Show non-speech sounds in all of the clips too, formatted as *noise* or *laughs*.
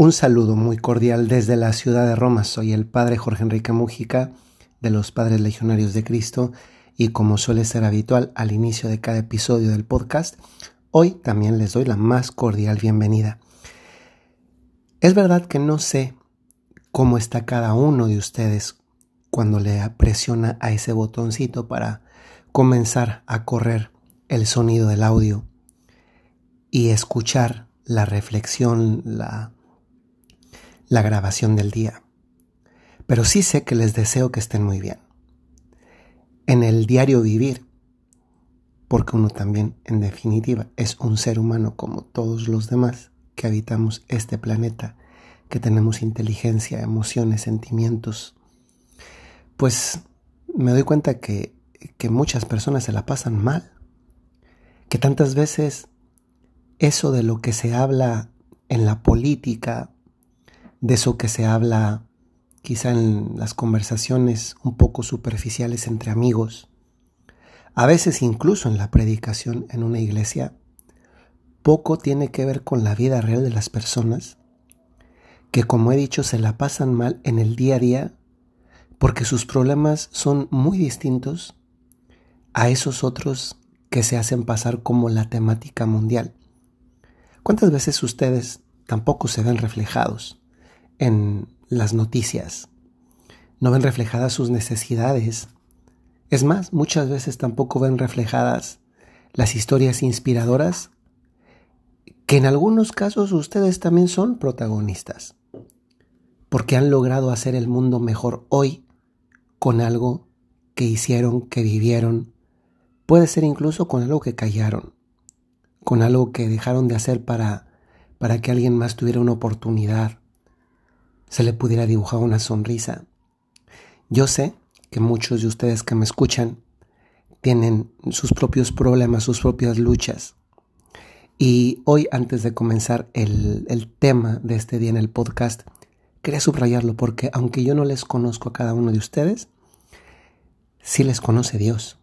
Un saludo muy cordial desde la ciudad de Roma. Soy el padre Jorge Enrique Mújica de los Padres Legionarios de Cristo y como suele ser habitual al inicio de cada episodio del podcast, hoy también les doy la más cordial bienvenida. Es verdad que no sé cómo está cada uno de ustedes cuando le presiona a ese botoncito para comenzar a correr el sonido del audio y escuchar la reflexión, la la grabación del día. Pero sí sé que les deseo que estén muy bien. En el diario vivir, porque uno también, en definitiva, es un ser humano como todos los demás que habitamos este planeta, que tenemos inteligencia, emociones, sentimientos, pues me doy cuenta que, que muchas personas se la pasan mal, que tantas veces eso de lo que se habla en la política de eso que se habla quizá en las conversaciones un poco superficiales entre amigos, a veces incluso en la predicación en una iglesia, poco tiene que ver con la vida real de las personas, que como he dicho se la pasan mal en el día a día porque sus problemas son muy distintos a esos otros que se hacen pasar como la temática mundial. ¿Cuántas veces ustedes tampoco se ven reflejados en las noticias. No ven reflejadas sus necesidades. Es más, muchas veces tampoco ven reflejadas las historias inspiradoras que en algunos casos ustedes también son protagonistas, porque han logrado hacer el mundo mejor hoy con algo que hicieron, que vivieron, puede ser incluso con algo que callaron, con algo que dejaron de hacer para, para que alguien más tuviera una oportunidad, se le pudiera dibujar una sonrisa. Yo sé que muchos de ustedes que me escuchan tienen sus propios problemas, sus propias luchas. Y hoy, antes de comenzar el, tema de este día en el podcast, quería subrayarlo porque aunque yo no les conozco a cada uno de ustedes, sí les conoce Dios.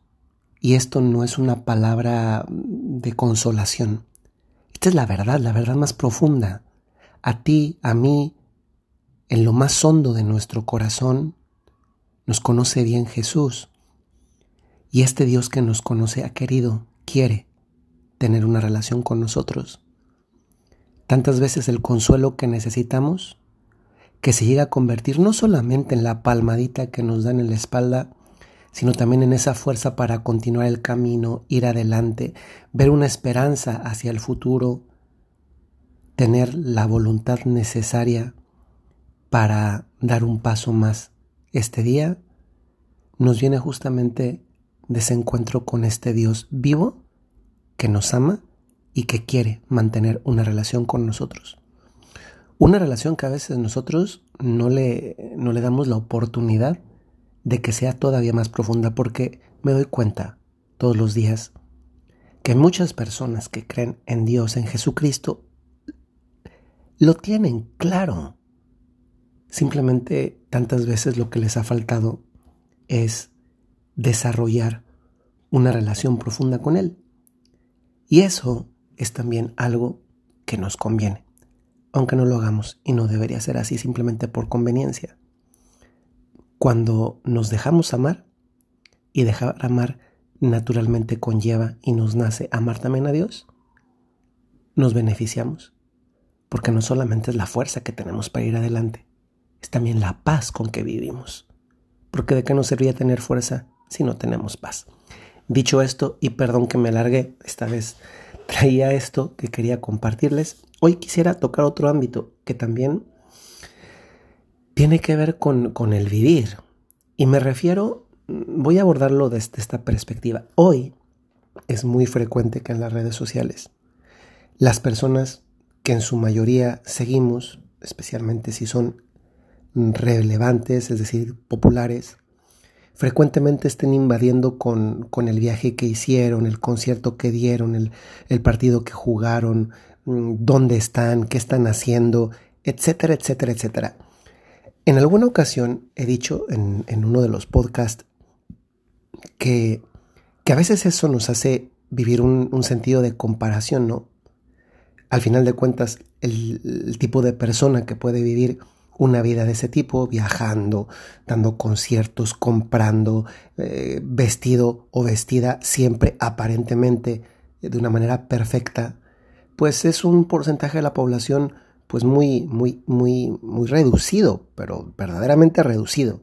Y esto no es una palabra de consolación. Esta es la verdad, la verdad más profunda. A ti, a mí, en lo más hondo de nuestro corazón, nos conoce bien Jesús. Y este Dios que nos conoce ha querido, quiere tener una relación con nosotros. Tantas veces el consuelo que necesitamos, que se llega a convertir no solamente en la palmadita que nos dan en la espalda, sino también en esa fuerza para continuar el camino, ir adelante, ver una esperanza hacia el futuro, tener la voluntad necesaria para dar un paso más. Este día nos viene justamente de ese encuentro con este Dios vivo que nos ama y que quiere mantener una relación con nosotros. Una relación que a veces nosotros no le, no le damos la oportunidad de que sea todavía más profunda porque me doy cuenta todos los días que muchas personas que creen en Dios, en Jesucristo, lo tienen claro. Simplemente tantas veces lo que les ha faltado es desarrollar una relación profunda con Él. Y eso es también algo que nos conviene, aunque no lo hagamos y no debería ser así simplemente por conveniencia. Cuando nos dejamos amar y dejar amar naturalmente conlleva y nos nace amar también a Dios, nos beneficiamos, porque no solamente es la fuerza que tenemos para ir adelante, es también la paz con que vivimos. Porque de qué nos serviría tener fuerza si no tenemos paz. Dicho esto, y perdón que me alargué, esta vez traía esto que quería compartirles. Hoy quisiera tocar otro ámbito que también tiene que ver con, con el vivir. Y me refiero, voy a abordarlo desde esta perspectiva. Hoy es muy frecuente que en las redes sociales las personas que en su mayoría seguimos, especialmente si son relevantes, es decir, populares, frecuentemente estén invadiendo con, el viaje que hicieron, el concierto que dieron, el, partido que jugaron, mm, dónde están, qué están haciendo, etcétera, etcétera, etcétera. En alguna ocasión he dicho en, uno de los podcasts que, que, a veces eso nos hace vivir un, un sentido de comparación, ¿no? Al final de cuentas, el, tipo de persona que puede vivir una vida de ese tipo, viajando, dando conciertos, comprando, eh, vestido o vestida siempre aparentemente de una manera perfecta, pues es un porcentaje de la población pues muy, muy, muy, muy reducido, pero verdaderamente reducido.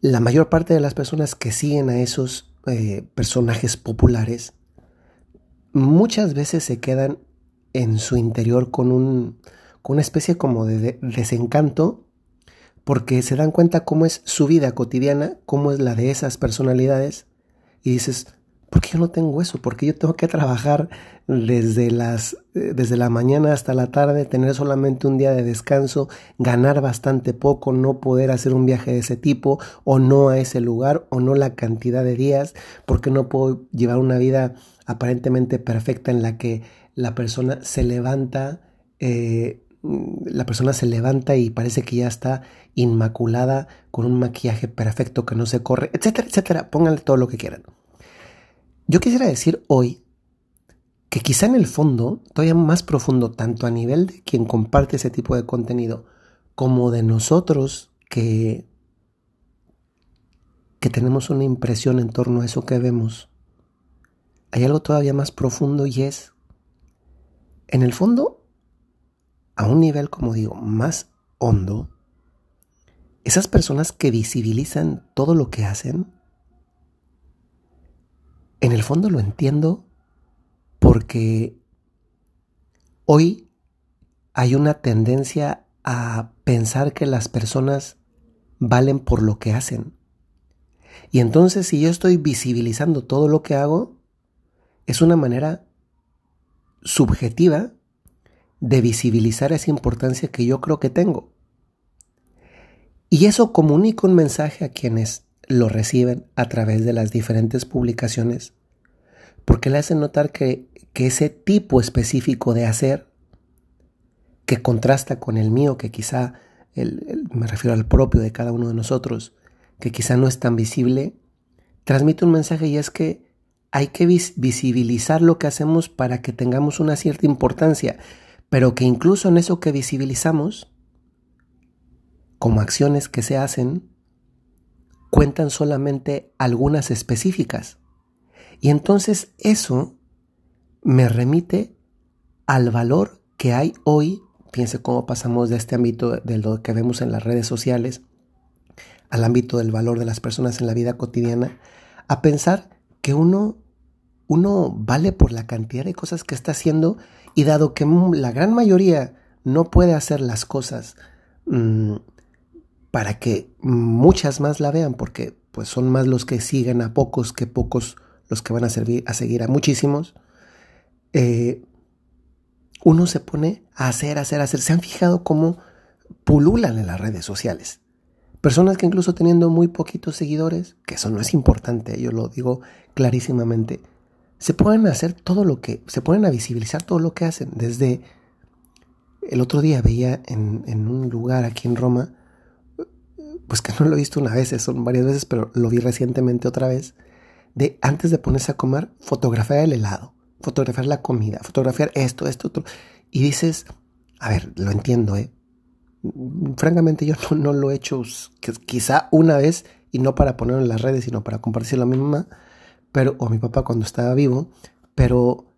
La mayor parte de las personas que siguen a esos eh, personajes populares muchas veces se quedan en su interior con, un, con una especie como de, desencanto porque se dan cuenta cómo es su vida cotidiana, cómo es la de esas personalidades y dices, ¿por qué yo no tengo eso? Porque yo tengo que trabajar desde, las, eh, desde la mañana hasta la tarde, tener solamente un día de descanso, ganar bastante poco, no poder hacer un viaje de ese tipo, o no a ese lugar, o no la cantidad de días, porque no puedo llevar una vida aparentemente perfecta en la que la persona se levanta, eh, la persona se levanta y parece que ya está inmaculada con un maquillaje perfecto que no se corre, etcétera, etcétera. Pónganle todo lo que quieran. Yo quisiera decir hoy que quizá en el fondo, todavía más profundo, tanto a nivel de quien comparte ese tipo de contenido, como de nosotros que, que tenemos una impresión en torno a eso que vemos, hay algo todavía más profundo y es, en el fondo, a un nivel, como digo, más hondo, esas personas que visibilizan todo lo que hacen, en el fondo lo entiendo porque hoy hay una tendencia a pensar que las personas valen por lo que hacen. Y entonces si yo estoy visibilizando todo lo que hago, es una manera subjetiva de visibilizar esa importancia que yo creo que tengo. Y eso comunica un mensaje a quienes lo reciben a través de las diferentes publicaciones, porque le hacen notar que, ese tipo específico de hacer, que contrasta con el mío, que quizá, me refiero al propio de cada uno de nosotros, que quizá no es tan visible, transmite un mensaje y es que hay que visibilizar lo que hacemos para que tengamos una cierta importancia, pero que incluso en eso que visibilizamos, como acciones que se hacen, cuentan solamente algunas específicas. Y entonces eso me remite al valor que hay hoy, piense cómo pasamos de este ámbito de lo que vemos en las redes sociales al ámbito del valor de las personas en la vida cotidiana, a pensar que uno, uno vale por la cantidad de cosas que está haciendo y dado que la gran mayoría no puede hacer las cosas mm, para que muchas más la vean, porque pues son más los que siguen a pocos que pocos los que van a, servir, a seguir a muchísimos, eh, uno se pone a hacer, hacer, hacer. ¿Se han fijado cómo pululan en las redes sociales? Personas que incluso teniendo muy poquitos seguidores, que eso no es importante, yo lo digo clarísimamente, se pueden hacer todo lo que, se pueden a visibilizar todo lo que hacen. Desde el otro día veía en, en un lugar aquí en Roma, pues que no lo he visto una vez, son varias veces, pero lo vi recientemente otra vez, de antes de ponerse a comer, fotografiar el helado, fotografiar la comida, fotografiar esto, esto, otro. Y dices, a ver, lo entiendo, ¿eh? francamente yo no, lo he hecho quizá una vez y no para ponerlo en las redes, sino para compartirlo a mi mamá pero, o a mi papá cuando estaba vivo, pero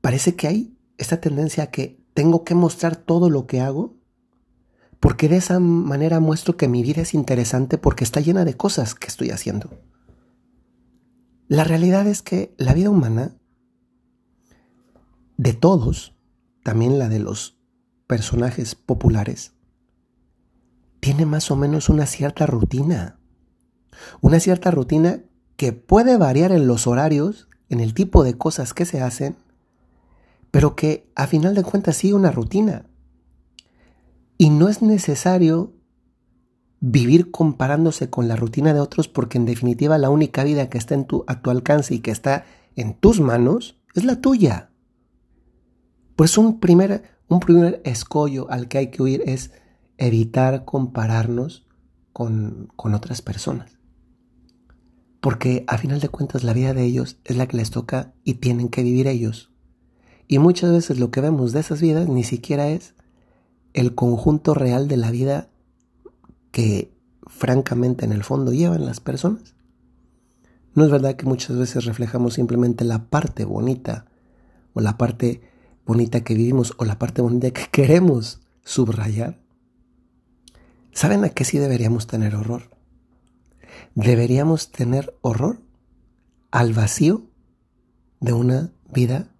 parece que hay esta tendencia a que tengo que mostrar todo lo que hago, porque de esa manera muestro que mi vida es interesante porque está llena de cosas que estoy haciendo. La realidad es que la vida humana, de todos, también la de los personajes populares, tiene más o menos una cierta rutina. Una cierta rutina que puede variar en los horarios, en el tipo de cosas que se hacen, pero que a final de cuentas sigue una rutina. Y no es necesario vivir comparándose con la rutina de otros porque en definitiva la única vida que está en tu, a tu alcance y que está en tus manos es la tuya. Pues un primer, un primer escollo al que hay que huir es evitar compararnos con, con otras personas. Porque a final de cuentas la vida de ellos es la que les toca y tienen que vivir ellos. Y muchas veces lo que vemos de esas vidas ni siquiera es el conjunto real de la vida que francamente en el fondo llevan las personas. No es verdad que muchas veces reflejamos simplemente la parte bonita o la parte bonita que vivimos o la parte bonita que *laughs* queremos subrayar. ¿Saben a qué sí deberíamos tener horror? Deberíamos tener horror al vacío de una vida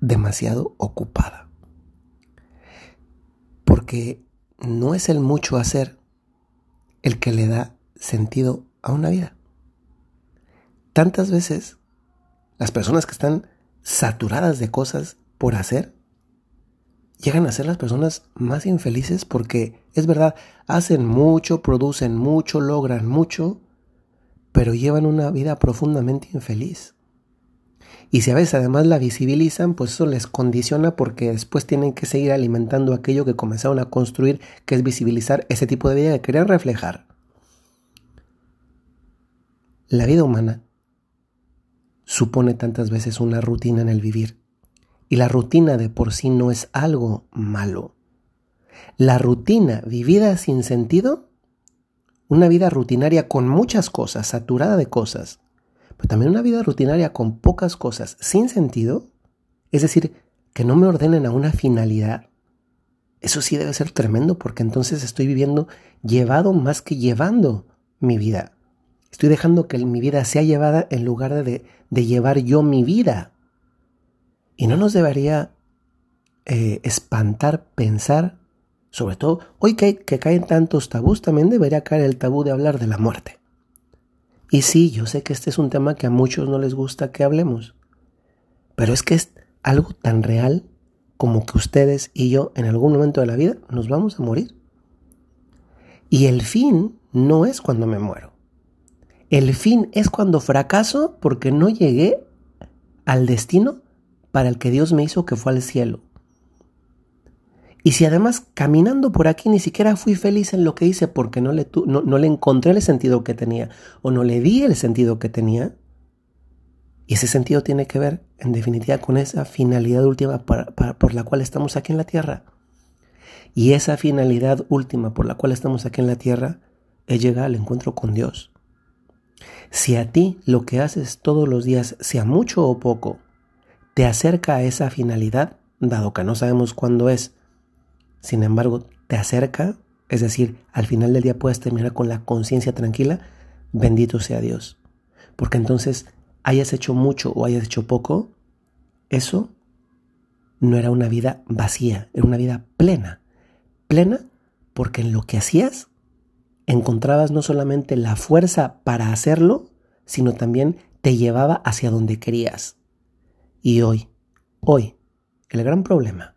demasiado ocupada. Porque no es el mucho hacer el que le da sentido a una vida. Tantas veces las personas que están saturadas de cosas por hacer llegan a ser las personas más infelices porque es verdad, hacen mucho, producen mucho, logran mucho, pero llevan una vida profundamente infeliz. Y si a veces además la visibilizan, pues eso les condiciona porque después tienen que seguir alimentando aquello que comenzaron a construir, que es visibilizar ese tipo de vida que querían reflejar. La vida humana supone tantas veces una rutina en el vivir. Y la rutina de por sí no es algo malo. La rutina vivida sin sentido, una vida rutinaria con muchas cosas, saturada de cosas, pero también una vida rutinaria con pocas cosas, sin sentido, es decir, que no me ordenen a una finalidad, eso sí debe ser tremendo porque entonces estoy viviendo llevado más que llevando mi vida. Estoy dejando que mi vida sea llevada en lugar de, de llevar yo mi vida. Y no nos debería eh, espantar pensar, sobre todo hoy que, que caen tantos tabús, también debería caer el tabú de hablar de la muerte. Y sí, yo sé que este es un tema que a muchos no les gusta que hablemos, pero es que es algo tan real como que ustedes y yo en algún momento de la vida nos vamos a morir. Y el fin no es cuando me muero. El fin es cuando fracaso porque no llegué al destino para el que Dios me hizo que fue al cielo. Y si además caminando por aquí ni siquiera fui feliz en lo que hice porque no le, no, le encontré el sentido que tenía o no le di el sentido que tenía, y ese sentido tiene que ver, en definitiva, con esa finalidad última por la cual estamos aquí en la tierra. Y esa finalidad última por la cual estamos aquí en la tierra es llegar al encuentro con Dios. Si a ti lo que haces todos los días, sea mucho o poco, te acerca a esa finalidad, dado que no sabemos cuándo es, sin embargo, te acerca, es decir, al final del día puedes terminar con la conciencia tranquila, bendito sea Dios. Porque entonces, hayas hecho mucho o hayas hecho poco, eso no era una vida vacía, era una vida plena. Plena porque en lo que hacías encontrabas no solamente la fuerza para hacerlo, sino también te llevaba hacia donde querías. Y hoy, hoy, el gran problema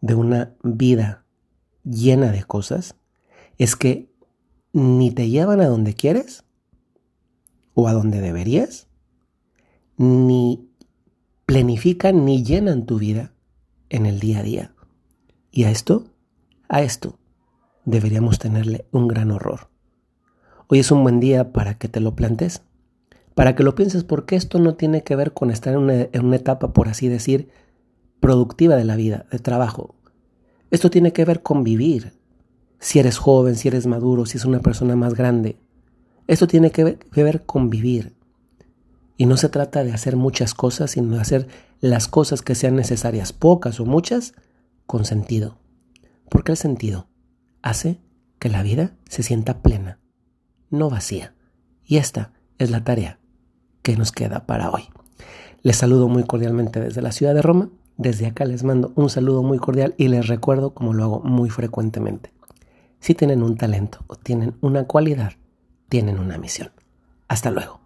de una vida llena de cosas es que ni te llevan a donde quieres o a donde deberías, ni planifican ni llenan tu vida en el día a día. Y a esto, a esto, deberíamos tenerle un gran horror. Hoy es un buen día para que te lo plantes, para que lo pienses porque esto no tiene que ver con estar en una, etapa, por así decir, productiva de la vida, de trabajo. Esto tiene que ver con vivir. Si eres joven, si eres maduro, si es una persona más grande. Esto tiene que ver, con vivir. Y no se trata de hacer muchas cosas, sino de hacer las cosas que sean necesarias, pocas o muchas, con sentido. Porque el sentido hace que la vida se sienta plena, no vacía. Y esta es la tarea que nos queda para hoy. Les saludo muy cordialmente desde la ciudad de Roma desde acá les mando un saludo muy cordial y les recuerdo, como lo hago muy frecuentemente, si tienen un talento o tienen una cualidad, tienen una misión. Hasta luego.